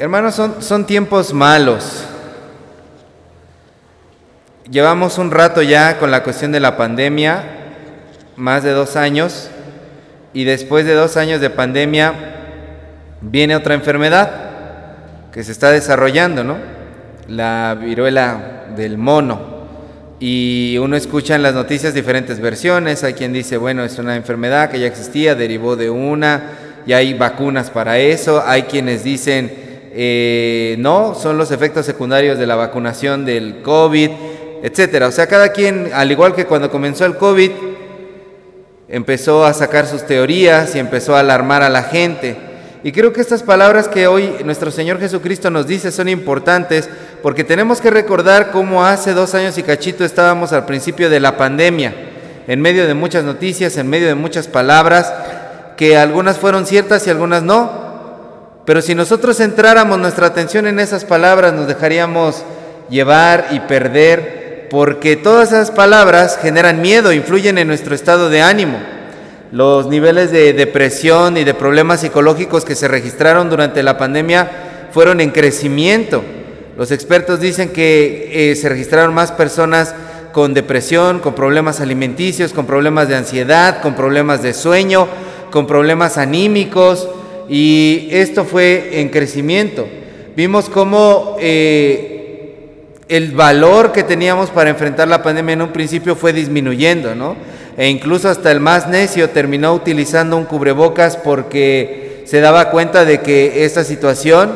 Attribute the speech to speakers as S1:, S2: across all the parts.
S1: Hermanos, son, son tiempos malos. Llevamos un rato ya con la cuestión de la pandemia, más de dos años, y después de dos años de pandemia viene otra enfermedad que se está desarrollando, ¿no? La viruela del mono. Y uno escucha en las noticias diferentes versiones. Hay quien dice, bueno, es una enfermedad que ya existía, derivó de una, y hay vacunas para eso. Hay quienes dicen, eh, no, son los efectos secundarios de la vacunación del COVID, etcétera. O sea, cada quien, al igual que cuando comenzó el COVID, empezó a sacar sus teorías y empezó a alarmar a la gente. Y creo que estas palabras que hoy nuestro Señor Jesucristo nos dice son importantes porque tenemos que recordar cómo hace dos años y cachito estábamos al principio de la pandemia, en medio de muchas noticias, en medio de muchas palabras, que algunas fueron ciertas y algunas no. Pero si nosotros centráramos nuestra atención en esas palabras, nos dejaríamos llevar y perder, porque todas esas palabras generan miedo, influyen en nuestro estado de ánimo. Los niveles de depresión y de problemas psicológicos que se registraron durante la pandemia fueron en crecimiento. Los expertos dicen que eh, se registraron más personas con depresión, con problemas alimenticios, con problemas de ansiedad, con problemas de sueño, con problemas anímicos, y esto fue en crecimiento. Vimos cómo eh, el valor que teníamos para enfrentar la pandemia en un principio fue disminuyendo, ¿no? E incluso hasta el más necio terminó utilizando un cubrebocas porque se daba cuenta de que esta situación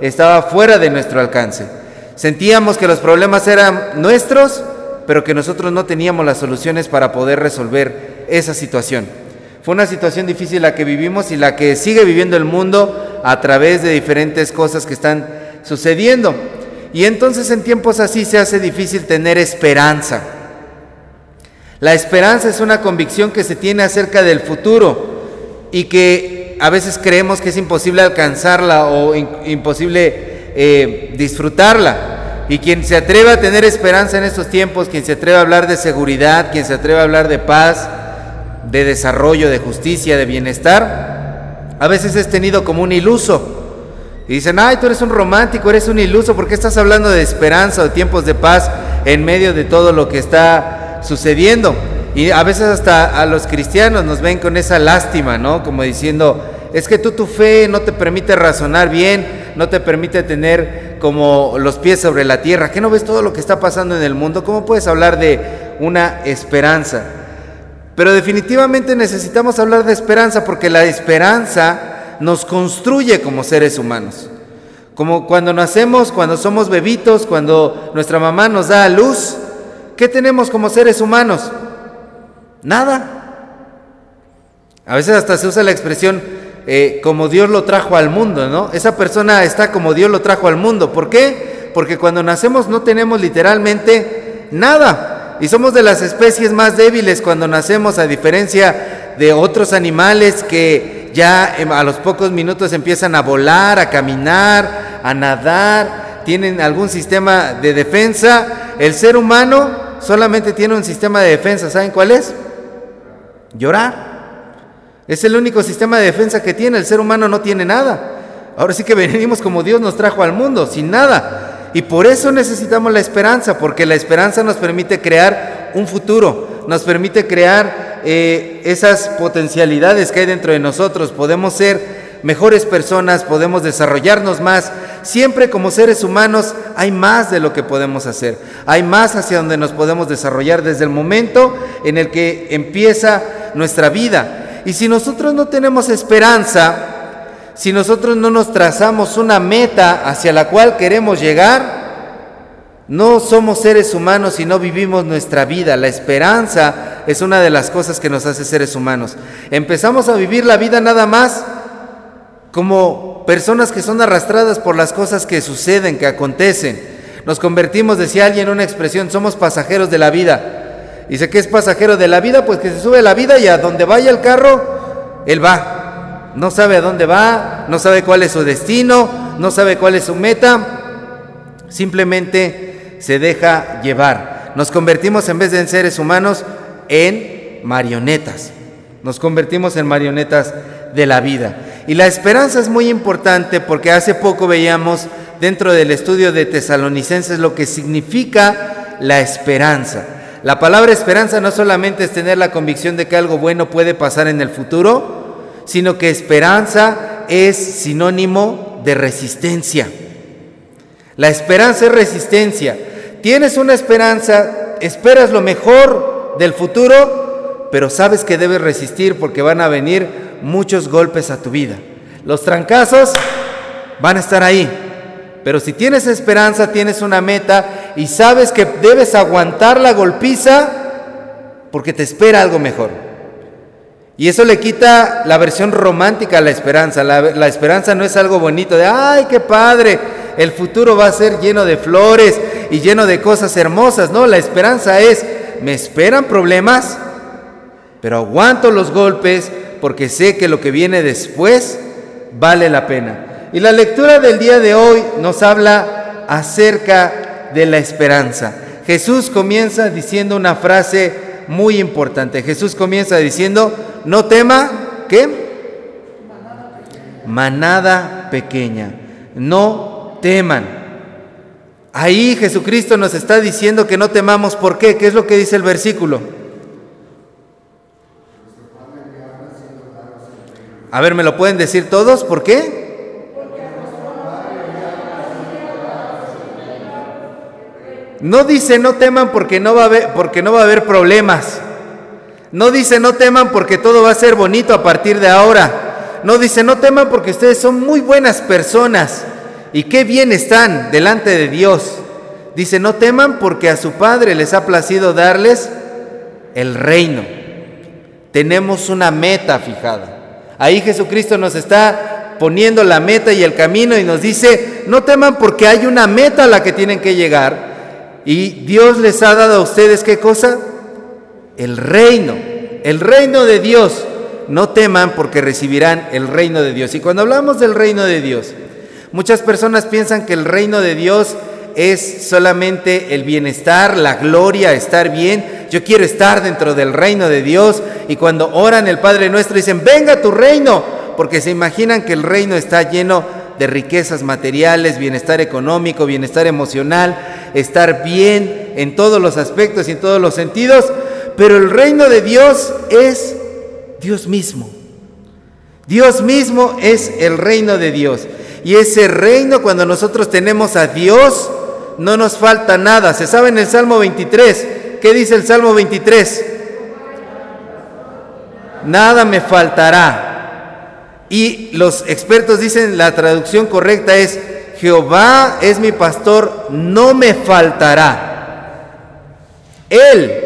S1: estaba fuera de nuestro alcance. Sentíamos que los problemas eran nuestros, pero que nosotros no teníamos las soluciones para poder resolver esa situación. Fue una situación difícil la que vivimos y la que sigue viviendo el mundo a través de diferentes cosas que están sucediendo. Y entonces en tiempos así se hace difícil tener esperanza. La esperanza es una convicción que se tiene acerca del futuro y que a veces creemos que es imposible alcanzarla o imposible eh, disfrutarla. Y quien se atreve a tener esperanza en estos tiempos, quien se atreve a hablar de seguridad, quien se atreve a hablar de paz, de desarrollo, de justicia, de bienestar, a veces es tenido como un iluso. Y dicen, ay, tú eres un romántico, eres un iluso, ¿por qué estás hablando de esperanza o tiempos de paz en medio de todo lo que está sucediendo? Y a veces hasta a los cristianos nos ven con esa lástima, ¿no? Como diciendo, es que tú tu fe no te permite razonar bien, no te permite tener como los pies sobre la tierra. ¿Qué no ves todo lo que está pasando en el mundo? ¿Cómo puedes hablar de una esperanza? Pero definitivamente necesitamos hablar de esperanza porque la esperanza nos construye como seres humanos. Como cuando nacemos, cuando somos bebitos, cuando nuestra mamá nos da a luz, ¿qué tenemos como seres humanos? Nada. A veces hasta se usa la expresión eh, como Dios lo trajo al mundo, ¿no? Esa persona está como Dios lo trajo al mundo. ¿Por qué? Porque cuando nacemos no tenemos literalmente nada. Y somos de las especies más débiles cuando nacemos, a diferencia de otros animales que ya em, a los pocos minutos empiezan a volar, a caminar, a nadar, tienen algún sistema de defensa. El ser humano solamente tiene un sistema de defensa, ¿saben cuál es? Llorar. Es el único sistema de defensa que tiene, el ser humano no tiene nada. Ahora sí que venimos como Dios nos trajo al mundo, sin nada. Y por eso necesitamos la esperanza, porque la esperanza nos permite crear un futuro, nos permite crear eh, esas potencialidades que hay dentro de nosotros. Podemos ser mejores personas, podemos desarrollarnos más. Siempre como seres humanos hay más de lo que podemos hacer. Hay más hacia donde nos podemos desarrollar desde el momento en el que empieza nuestra vida. Y si nosotros no tenemos esperanza, si nosotros no nos trazamos una meta hacia la cual queremos llegar, no somos seres humanos y no vivimos nuestra vida. La esperanza es una de las cosas que nos hace seres humanos. Empezamos a vivir la vida nada más como personas que son arrastradas por las cosas que suceden, que acontecen. Nos convertimos, decía alguien una expresión, somos pasajeros de la vida. Dice que es pasajero de la vida, pues que se sube la vida y a donde vaya el carro, él va no sabe a dónde va, no sabe cuál es su destino, no sabe cuál es su meta, simplemente se deja llevar. Nos convertimos en vez de en seres humanos en marionetas, nos convertimos en marionetas de la vida. Y la esperanza es muy importante porque hace poco veíamos dentro del estudio de tesalonicenses lo que significa la esperanza. La palabra esperanza no solamente es tener la convicción de que algo bueno puede pasar en el futuro, sino que esperanza es sinónimo de resistencia. La esperanza es resistencia. Tienes una esperanza, esperas lo mejor del futuro, pero sabes que debes resistir porque van a venir muchos golpes a tu vida. Los trancazos van a estar ahí. Pero si tienes esperanza, tienes una meta y sabes que debes aguantar la golpiza porque te espera algo mejor. Y eso le quita la versión romántica a la esperanza. La, esperanza no es algo bonito de, ay, qué padre, el futuro va a ser lleno de flores y lleno de cosas hermosas. No, la esperanza es, me esperan problemas, pero aguanto los golpes porque sé que lo que viene después vale la pena. Y la lectura del día de hoy nos habla acerca de la esperanza. Jesús comienza diciendo una frase muy importante. Jesús comienza diciendo, no tema, ¿qué? Manada pequeña, no teman. Ahí Jesucristo nos está diciendo que no temamos. ¿Por qué? ¿Qué es lo que dice el versículo? A ver, ¿me lo pueden decir todos? ¿Por qué? No dice no teman porque no va a haber, porque no va a haber problemas. No dice no teman porque todo va a ser bonito a partir de ahora. No dice no teman porque ustedes son muy buenas personas y qué bien están delante de Dios. Dice no teman porque a su Padre les ha placido darles el reino. Tenemos una meta fijada. Ahí Jesucristo nos está poniendo la meta y el camino y nos dice, no teman porque hay una meta a la que tienen que llegar y Dios les ha dado a ustedes qué cosa? El reino, el reino de Dios. No teman porque recibirán el reino de Dios. Y cuando hablamos del reino de Dios, muchas personas piensan que el reino de Dios es solamente el bienestar, la gloria, estar bien. Yo quiero estar dentro del reino de Dios. Y cuando oran el Padre nuestro dicen, venga tu reino, porque se imaginan que el reino está lleno de riquezas materiales, bienestar económico, bienestar emocional, estar bien en todos los aspectos y en todos los sentidos, pero el reino de Dios es Dios mismo. Dios mismo es el reino de Dios. Y ese reino, cuando nosotros tenemos a Dios, no nos falta nada. Se sabe en el Salmo 23. ¿Qué dice el Salmo 23? Nada me faltará. Y los expertos dicen la traducción correcta es, Jehová es mi pastor, no me faltará. Él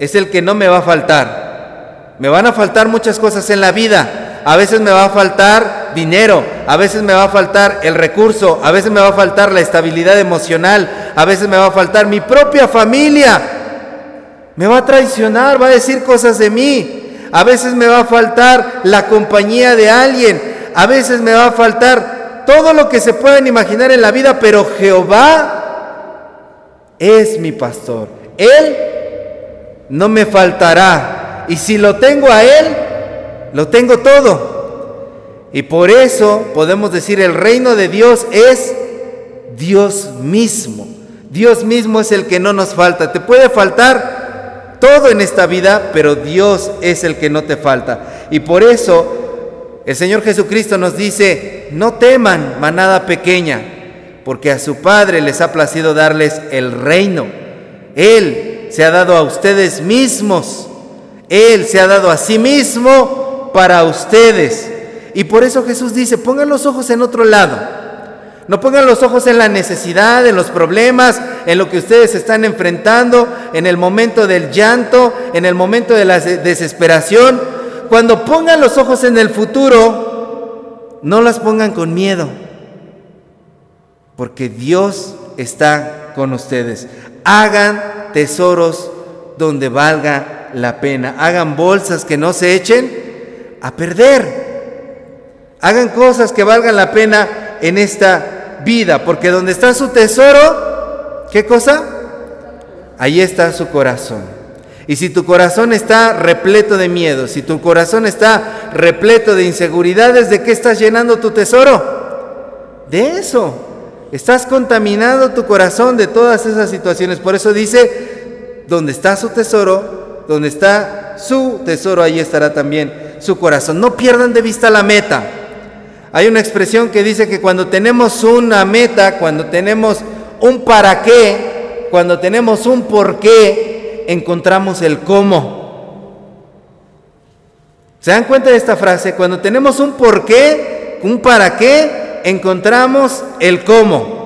S1: es el que no me va a faltar. Me van a faltar muchas cosas en la vida. A veces me va a faltar dinero, a veces me va a faltar el recurso, a veces me va a faltar la estabilidad emocional, a veces me va a faltar mi propia familia. Me va a traicionar, va a decir cosas de mí, a veces me va a faltar la compañía de alguien, a veces me va a faltar todo lo que se pueden imaginar en la vida, pero Jehová es mi pastor. Él no me faltará. Y si lo tengo a Él, lo tengo todo. Y por eso podemos decir, el reino de Dios es Dios mismo. Dios mismo es el que no nos falta. Te puede faltar todo en esta vida, pero Dios es el que no te falta. Y por eso el Señor Jesucristo nos dice, no teman, manada pequeña, porque a su Padre les ha placido darles el reino. Él se ha dado a ustedes mismos. Él se ha dado a sí mismo para ustedes. Y por eso Jesús dice, pongan los ojos en otro lado. No pongan los ojos en la necesidad, en los problemas, en lo que ustedes están enfrentando, en el momento del llanto, en el momento de la desesperación. Cuando pongan los ojos en el futuro, no las pongan con miedo, porque Dios está con ustedes. Hagan tesoros donde valga la pena. Hagan bolsas que no se echen a perder. Hagan cosas que valgan la pena en esta vida, porque donde está su tesoro, ¿qué cosa? Ahí está su corazón. Y si tu corazón está repleto de miedo, si tu corazón está repleto de inseguridades, ¿de qué estás llenando tu tesoro? De eso. Estás contaminando tu corazón de todas esas situaciones. Por eso dice, donde está su tesoro, donde está su tesoro, ahí estará también su corazón. No pierdan de vista la meta. Hay una expresión que dice que cuando tenemos una meta, cuando tenemos un para qué, cuando tenemos un por qué, encontramos el cómo. ¿Se dan cuenta de esta frase? Cuando tenemos un por qué, un para qué, encontramos el cómo.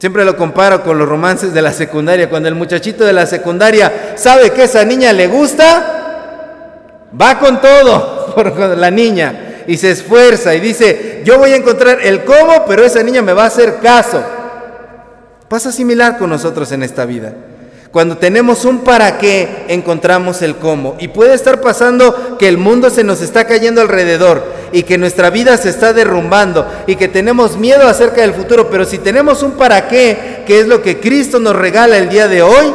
S1: Siempre lo comparo con los romances de la secundaria. Cuando el muchachito de la secundaria sabe que esa niña le gusta, va con todo por la niña y se esfuerza y dice, yo voy a encontrar el cómo, pero esa niña me va a hacer caso. Pasa similar con nosotros en esta vida. Cuando tenemos un para qué, encontramos el cómo. Y puede estar pasando que el mundo se nos está cayendo alrededor y que nuestra vida se está derrumbando y que tenemos miedo acerca del futuro. Pero si tenemos un para qué, que es lo que Cristo nos regala el día de hoy,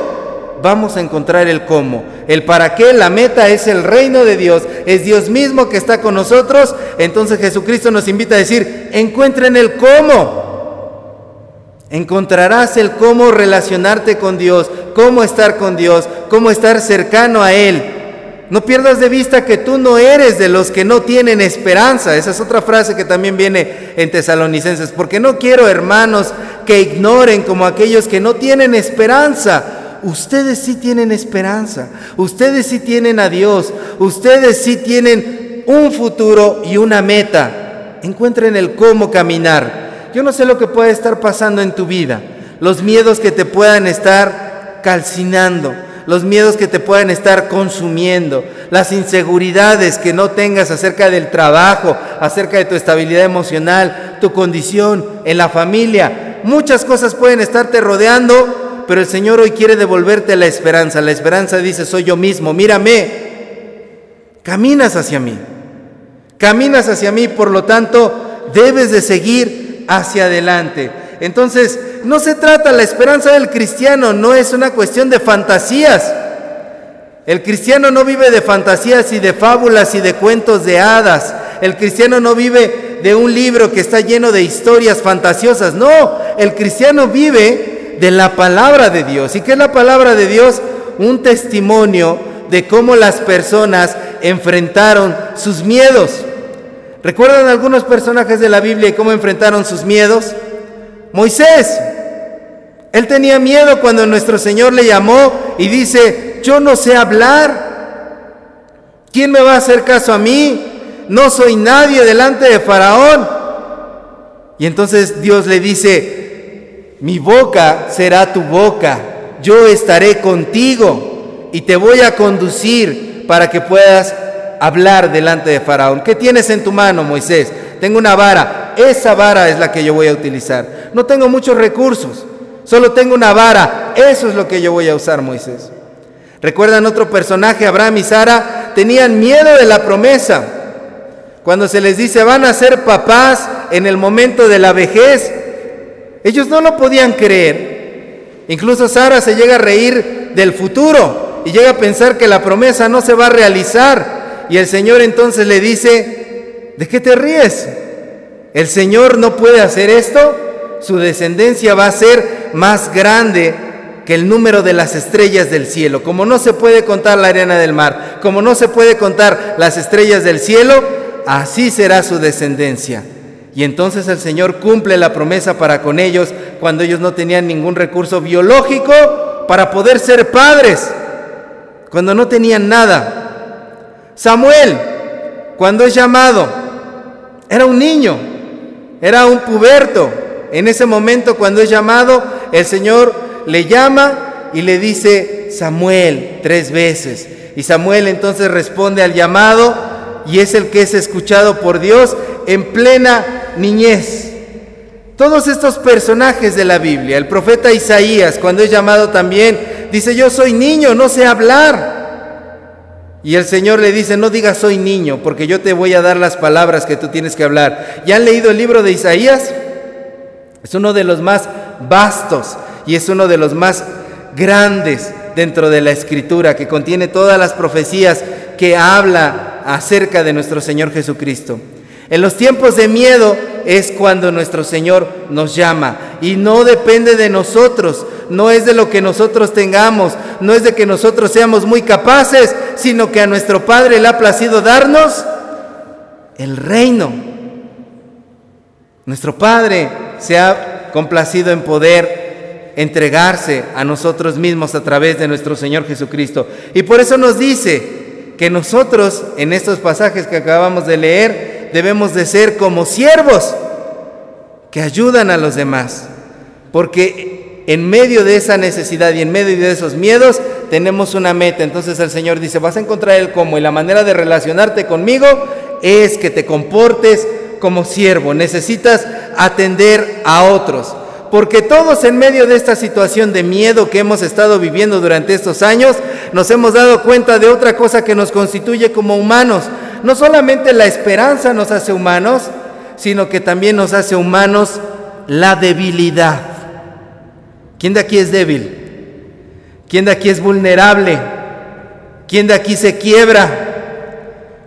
S1: vamos a encontrar el cómo. El para qué, la meta es el reino de Dios, es Dios mismo que está con nosotros. Entonces Jesucristo nos invita a decir, encuentren el cómo. Encontrarás el cómo relacionarte con Dios, cómo estar con Dios, cómo estar cercano a Él. No pierdas de vista que tú no eres de los que no tienen esperanza. Esa es otra frase que también viene en Tesalonicenses. Porque no quiero, hermanos, que ignoren como aquellos que no tienen esperanza. Ustedes sí tienen esperanza. Ustedes sí tienen a Dios. Ustedes sí tienen un futuro y una meta. Encuentren el cómo caminar. Yo no sé lo que puede estar pasando en tu vida, los miedos que te puedan estar calcinando, los miedos que te puedan estar consumiendo, las inseguridades que no tengas acerca del trabajo, acerca de tu estabilidad emocional, tu condición en la familia. Muchas cosas pueden estarte rodeando, pero el Señor hoy quiere devolverte la esperanza. La esperanza dice, soy yo mismo, mírame, caminas hacia mí, caminas hacia mí, por lo tanto, debes de seguir hacia adelante. Entonces, no se trata, la esperanza del cristiano no es una cuestión de fantasías. El cristiano no vive de fantasías y de fábulas y de cuentos de hadas. El cristiano no vive de un libro que está lleno de historias fantasiosas. No, el cristiano vive de la palabra de Dios. ¿Y qué es la palabra de Dios? Un testimonio de cómo las personas enfrentaron sus miedos. ¿Recuerdan algunos personajes de la Biblia y cómo enfrentaron sus miedos? Moisés, él tenía miedo cuando nuestro Señor le llamó y dice, yo no sé hablar. ¿Quién me va a hacer caso a mí? No soy nadie delante de Faraón. Y entonces Dios le dice, mi boca será tu boca, yo estaré contigo y te voy a conducir para que puedas hablar delante de Faraón. ¿Qué tienes en tu mano, Moisés? Tengo una vara. Esa vara es la que yo voy a utilizar. No tengo muchos recursos. Solo tengo una vara. Eso es lo que yo voy a usar, Moisés. ¿Recuerdan otro personaje? Abraham y Sara tenían miedo de la promesa. Cuando se les dice van a ser papás en el momento de la vejez, ellos no lo podían creer. Incluso Sara se llega a reír del futuro y llega a pensar que la promesa no se va a realizar. Y el Señor entonces le dice, ¿de qué te ríes? El Señor no puede hacer esto, su descendencia va a ser más grande que el número de las estrellas del cielo. Como no se puede contar la arena del mar, como no se puede contar las estrellas del cielo, así será su descendencia. Y entonces el Señor cumple la promesa para con ellos cuando ellos no tenían ningún recurso biológico para poder ser padres, cuando no tenían nada. Samuel, cuando es llamado, era un niño, era un puberto. En ese momento, cuando es llamado, el Señor le llama y le dice Samuel tres veces. Y Samuel entonces responde al llamado y es el que es escuchado por Dios en plena niñez. Todos estos personajes de la Biblia, el profeta Isaías, cuando es llamado también, dice, yo soy niño, no sé hablar. Y el Señor le dice, no digas soy niño, porque yo te voy a dar las palabras que tú tienes que hablar. ¿Ya han leído el libro de Isaías? Es uno de los más vastos y es uno de los más grandes dentro de la escritura, que contiene todas las profecías que habla acerca de nuestro Señor Jesucristo. En los tiempos de miedo es cuando nuestro Señor nos llama y no depende de nosotros, no es de lo que nosotros tengamos, no es de que nosotros seamos muy capaces, sino que a nuestro Padre le ha placido darnos el reino. Nuestro Padre se ha complacido en poder entregarse a nosotros mismos a través de nuestro Señor Jesucristo. Y por eso nos dice que nosotros en estos pasajes que acabamos de leer debemos de ser como siervos que ayudan a los demás. Porque en medio de esa necesidad y en medio de esos miedos tenemos una meta. Entonces el Señor dice, vas a encontrar el cómo y la manera de relacionarte conmigo es que te comportes como siervo. Necesitas atender a otros. Porque todos en medio de esta situación de miedo que hemos estado viviendo durante estos años, nos hemos dado cuenta de otra cosa que nos constituye como humanos. No solamente la esperanza nos hace humanos, sino que también nos hace humanos la debilidad. ¿Quién de aquí es débil? ¿Quién de aquí es vulnerable? ¿Quién de aquí se quiebra?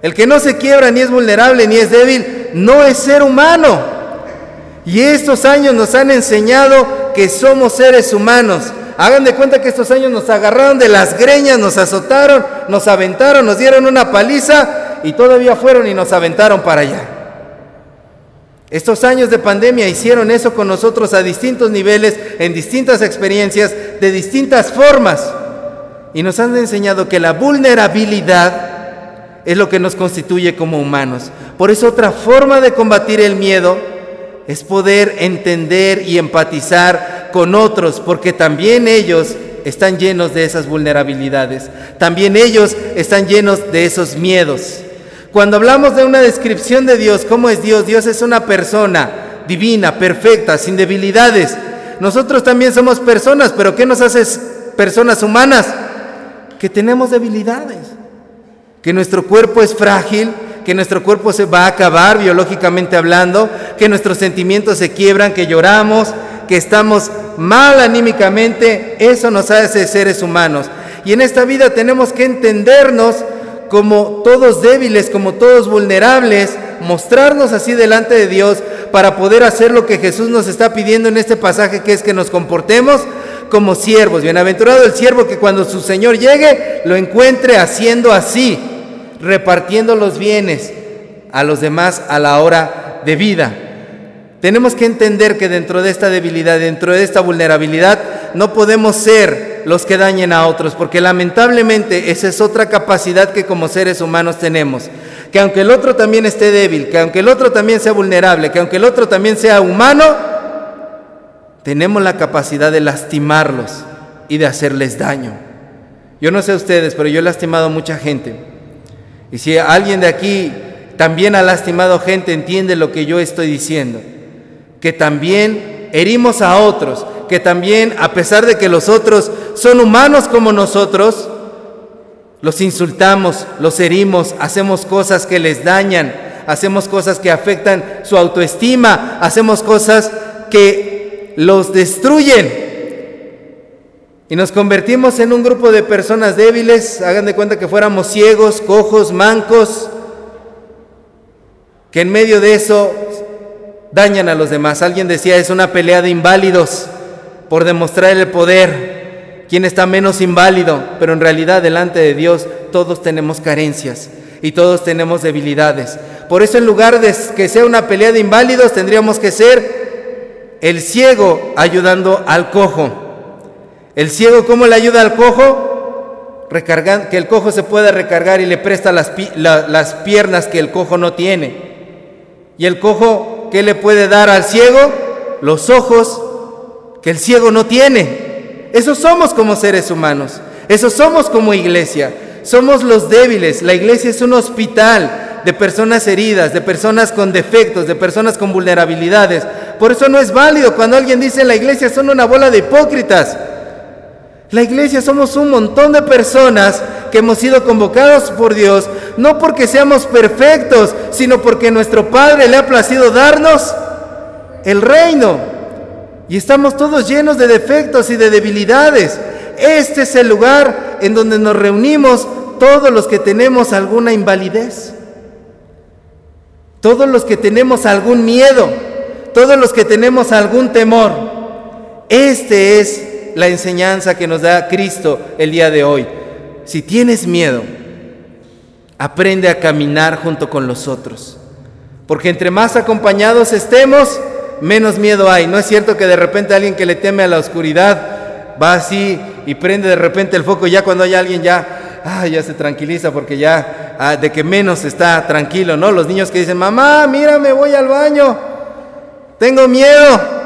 S1: El que no se quiebra ni es vulnerable ni es débil, no es ser humano. Y estos años nos han enseñado que somos seres humanos. Hagan de cuenta que estos años nos agarraron de las greñas, nos azotaron, nos aventaron, nos dieron una paliza y todavía fueron y nos aventaron para allá. Estos años de pandemia hicieron eso con nosotros a distintos niveles, en distintas experiencias, de distintas formas. Y nos han enseñado que la vulnerabilidad es lo que nos constituye como humanos. Por eso otra forma de combatir el miedo es poder entender y empatizar con otros, porque también ellos están llenos de esas vulnerabilidades, también ellos están llenos de esos miedos. Cuando hablamos de una descripción de Dios, ¿cómo es Dios? Dios es una persona divina, perfecta, sin debilidades. Nosotros también somos personas, pero ¿qué nos hace personas humanas? Que tenemos debilidades que nuestro cuerpo es frágil, que nuestro cuerpo se va a acabar biológicamente hablando, que nuestros sentimientos se quiebran, que lloramos, que estamos mal anímicamente, eso nos hace seres humanos. Y en esta vida tenemos que entendernos como todos débiles, como todos vulnerables, mostrarnos así delante de Dios para poder hacer lo que Jesús nos está pidiendo en este pasaje, que es que nos comportemos como siervos. Bienaventurado el siervo que cuando su Señor llegue lo encuentre haciendo así, repartiendo los bienes a los demás a la hora de vida. Tenemos que entender que dentro de esta debilidad, dentro de esta vulnerabilidad, no podemos ser los que dañen a otros, porque lamentablemente esa es otra capacidad que como seres humanos tenemos. Que aunque el otro también esté débil, que aunque el otro también sea vulnerable, que aunque el otro también sea humano, tenemos la capacidad de lastimarlos y de hacerles daño. Yo no sé ustedes, pero yo he lastimado a mucha gente. Y si alguien de aquí también ha lastimado gente, entiende lo que yo estoy diciendo. Que también herimos a otros, que también, a pesar de que los otros son humanos como nosotros, los insultamos, los herimos, hacemos cosas que les dañan, hacemos cosas que afectan su autoestima, hacemos cosas que los destruyen. Y nos convertimos en un grupo de personas débiles, hagan de cuenta que fuéramos ciegos, cojos, mancos, que en medio de eso dañan a los demás. Alguien decía, es una pelea de inválidos por demostrar el poder. ¿Quién está menos inválido? Pero en realidad delante de Dios todos tenemos carencias y todos tenemos debilidades. Por eso en lugar de que sea una pelea de inválidos, tendríamos que ser el ciego ayudando al cojo. El ciego, ¿cómo le ayuda al cojo? Recargan, que el cojo se pueda recargar y le presta las, las piernas que el cojo no tiene. Y el cojo, ¿qué le puede dar al ciego? Los ojos que el ciego no tiene. Eso somos como seres humanos. Eso somos como iglesia. Somos los débiles. La iglesia es un hospital de personas heridas, de personas con defectos, de personas con vulnerabilidades. Por eso no es válido cuando alguien dice la iglesia son una bola de hipócritas. La iglesia somos un montón de personas que hemos sido convocados por Dios, no porque seamos perfectos, sino porque nuestro Padre le ha placido darnos el reino. Y estamos todos llenos de defectos y de debilidades. Este es el lugar en donde nos reunimos todos los que tenemos alguna invalidez, todos los que tenemos algún miedo, todos los que tenemos algún temor. Este es la enseñanza que nos da Cristo el día de hoy. Si tienes miedo, aprende a caminar junto con los otros. Porque entre más acompañados estemos, menos miedo hay. No es cierto que de repente alguien que le teme a la oscuridad va así y prende de repente el foco ya cuando hay alguien ya, ah, ya se tranquiliza porque ya ah, de que menos está tranquilo, ¿no? Los niños que dicen, mamá, mira, me voy al baño, tengo miedo.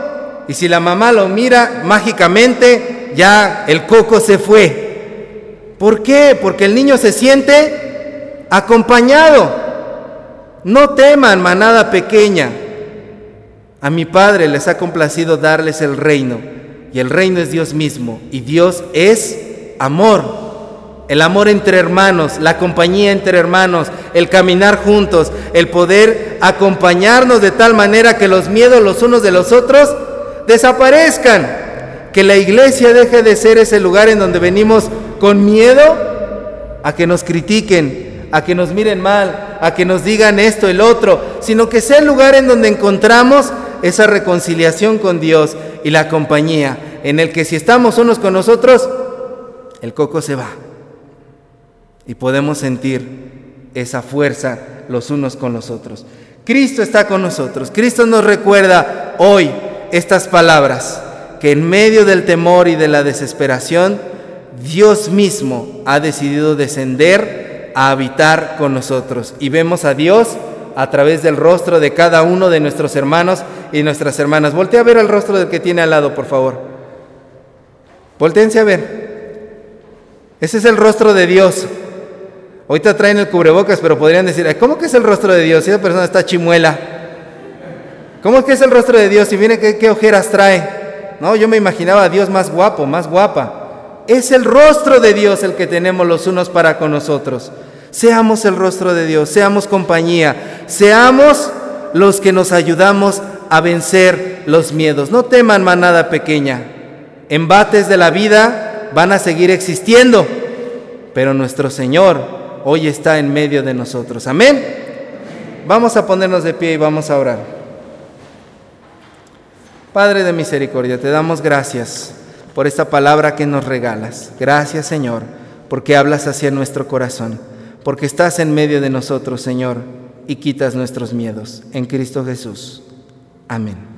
S1: Y si la mamá lo mira mágicamente, ya el coco se fue. ¿Por qué? Porque el niño se siente acompañado. No teman, manada pequeña. A mi Padre les ha complacido darles el reino. Y el reino es Dios mismo. Y Dios es amor. El amor entre hermanos, la compañía entre hermanos, el caminar juntos, el poder acompañarnos de tal manera que los miedos los unos de los otros desaparezcan. Que la iglesia deje de ser ese lugar en donde venimos con miedo a que nos critiquen, a que nos miren mal, a que nos digan esto, el otro, sino que sea el lugar en donde encontramos esa reconciliación con Dios y la compañía, en el que si estamos unos con nosotros, el coco se va. Y podemos sentir esa fuerza los unos con los otros. Cristo está con nosotros. Cristo nos recuerda hoy estas palabras, que en medio del temor y de la desesperación, Dios mismo ha decidido descender a habitar con nosotros. Y vemos a Dios a través del rostro de cada uno de nuestros hermanos y nuestras hermanas. Voltea a ver el rostro del que tiene al lado, por favor. Voltéense a ver. Ese es el rostro de Dios. Ahorita traen el cubrebocas, pero podrían decir, ¿cómo que es el rostro de Dios? Si esa persona está chimuela. ¿Cómo que es el rostro de Dios? Y viene qué, qué ojeras trae. No, yo me imaginaba a Dios más guapo, más guapa. Es el rostro de Dios el que tenemos los unos para con nosotros. Seamos el rostro de Dios, seamos compañía, seamos los que nos ayudamos a vencer los miedos. No teman manada pequeña. Embates de la vida van a seguir existiendo, pero nuestro Señor hoy está en medio de nosotros. Amén. Vamos a ponernos de pie y vamos a orar. Padre de misericordia, te damos gracias por esta palabra que nos regalas. Gracias Señor, porque hablas hacia nuestro corazón porque estás en medio de nosotros, Señor, y quitas nuestros miedos. En Cristo Jesús. Amén.